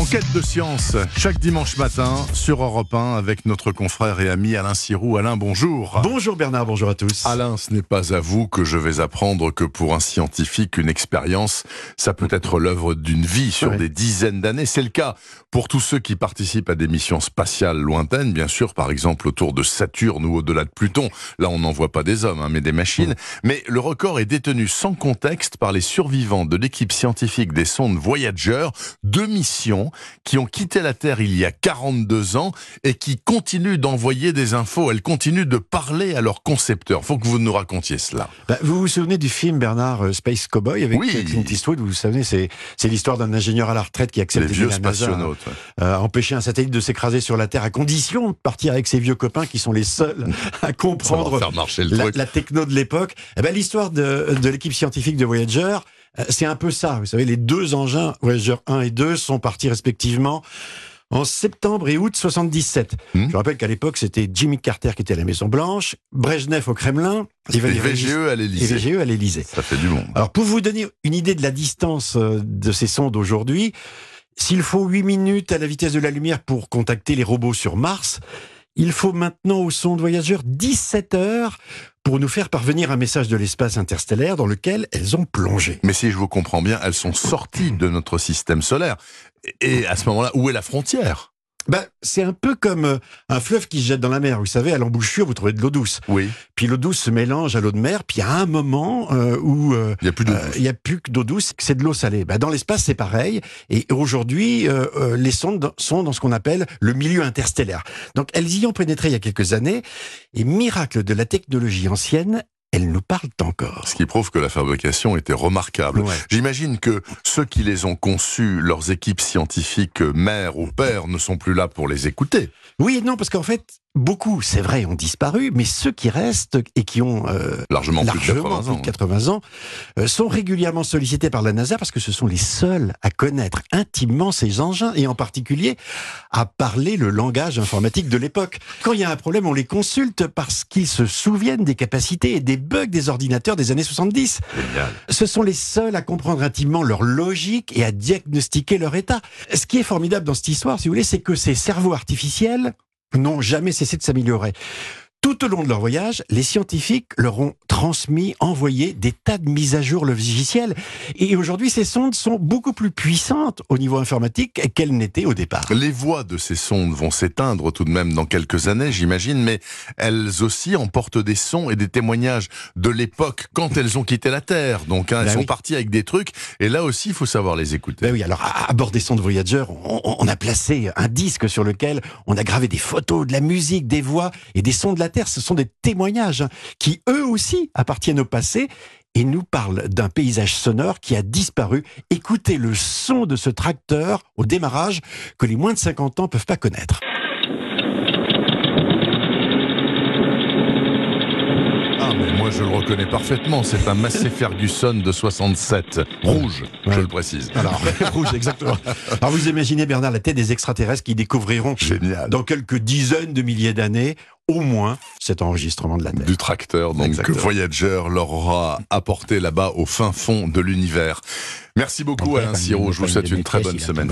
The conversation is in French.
Enquête de science, chaque dimanche matin sur Europe 1 avec notre confrère et ami Alain Sirou. Alain, bonjour. Bonjour Bernard, bonjour à tous. Alain, ce n'est pas à vous que je vais apprendre que pour un scientifique, une expérience, ça peut être l'œuvre d'une vie sur Ouais. des dizaines d'années. C'est le cas pour tous ceux qui participent à des missions spatiales lointaines, bien sûr, par exemple autour de Saturne ou au-delà de Pluton. Là, on n'en voit pas des hommes, hein, mais des machines. Mais le record est détenu sans contexte par les survivants de l'équipe scientifique des sondes Voyager, deux missions qui ont quitté la Terre il y a 42 ans et qui continuent d'envoyer des infos. Elles continuent de parler à leurs concepteurs. Faut que vous nous racontiez cela. Bah, vous vous souvenez du film Bernard euh, Space Cowboy avec Oui. euh, Clint Eastwood? Vous vous souvenez, c'est c'est l'histoire d'un ingénieur à la retraite qui accepte Les vieux spationautes. ouais. euh, empêcher un satellite de s'écraser sur la Terre à condition de partir avec ses vieux copains qui sont les seuls à comprendre faire marcher le la, truc. la techno de l'époque. Eh ben, L'histoire de, de l'équipe scientifique de Voyager, c'est un peu ça. Vous savez, les deux engins, Voyager 1 et 2, sont partis respectivement en septembre et août 77. Hmm. Je rappelle qu'à l'époque, c'était Jimmy Carter qui était à la Maison Blanche, Brejnev au Kremlin, et VGE à et l'Élysée. VGE à l'Élysée. Ça fait du monde. Alors, pour vous donner une idée de la distance euh, de ces sondes aujourd'hui, s'il faut 8 minutes à la vitesse de la lumière pour contacter les robots sur Mars, il faut maintenant aux sondes voyageurs 17 heures pour nous faire parvenir un message de l'espace interstellaire dans lequel elles ont plongé. Mais si je vous comprends bien, elles sont sorties de notre système solaire. Et à ce moment-là, où est la frontière? Ben, c'est un peu comme euh, un fleuve qui se jette dans la mer. Vous savez, à l'embouchure, vous trouvez de l'eau douce. Oui, Puis l'eau douce se mélange à l'eau de mer, puis il y a un moment euh, où euh, il n'y a plus de... Euh, Il n'y a plus que d'eau douce, c'est de l'eau salée. Bah, dans l'espace, c'est pareil. Et aujourd'hui, euh, euh, les sondes sont dans ce qu'on appelle le milieu interstellaire. Donc, elles y ont pénétré il y a quelques années. Et miracle de la technologie ancienne, elles nous parlent encore. Ce qui prouve que la fabrication était remarquable. Ouais. J'imagine que ceux qui les ont conçus, leurs équipes scientifiques, mères ou pères, ne sont plus là pour les écouter. Oui et non, parce qu'en fait, beaucoup, c'est vrai, ont disparu, mais ceux qui restent et qui ont euh, Largement, largement plus de 80 ans. plus de 80 ans, euh, sont régulièrement sollicités par la NASA parce que ce sont les seuls à connaître intimement ces engins et en particulier à parler le langage informatique de l'époque. Quand il y a un problème, on les consulte parce qu'ils se souviennent des capacités et des bugs des ordinateurs des années 70. Génial. Ce sont les seuls à comprendre intimement leur logique et à diagnostiquer leur état. Ce qui est formidable dans cette histoire, si vous voulez, c'est que ces cerveaux artificiels n'ont jamais cessé de s'améliorer. Tout au long de leur voyage, les scientifiques leur ont transmis, envoyé des tas de mises à jour logiciels. Et aujourd'hui, ces sondes sont beaucoup plus puissantes au niveau informatique qu'elles n'étaient au départ. Les voix de ces sondes vont s'éteindre tout de même dans quelques années, j'imagine, mais elles aussi emportent des sons et des témoignages de l'époque quand elles ont quitté la Terre. Donc, hein, elles Ben sont oui. parties avec des trucs, et là aussi, il faut savoir les écouter. Ben oui, alors à, bord des sondes Voyager, on- on a placé un disque sur lequel on a gravé des photos, de la musique, des voix et des sons de la Terre. Ce sont des témoignages qui, eux aussi, appartiennent au passé et nous parlent d'un paysage sonore qui a disparu. Écoutez le son de ce tracteur au démarrage que les moins de 50 ans peuvent pas connaître. Ah, mais moi je le reconnais parfaitement, c'est un Massey Ferguson de 67, rouge, je le précise. Alors, rouge, exactement. Alors vous imaginez, Bernard, la tête des extraterrestres qui découvriront Génial. dans quelques dizaines de milliers d'années, au moins, cet enregistrement de la Terre. Du tracteur, donc Exactement. que Voyager leur aura apporté là-bas au fin fond de l'univers. Merci beaucoup Alain Sirot, je vous souhaite une très bonne semaine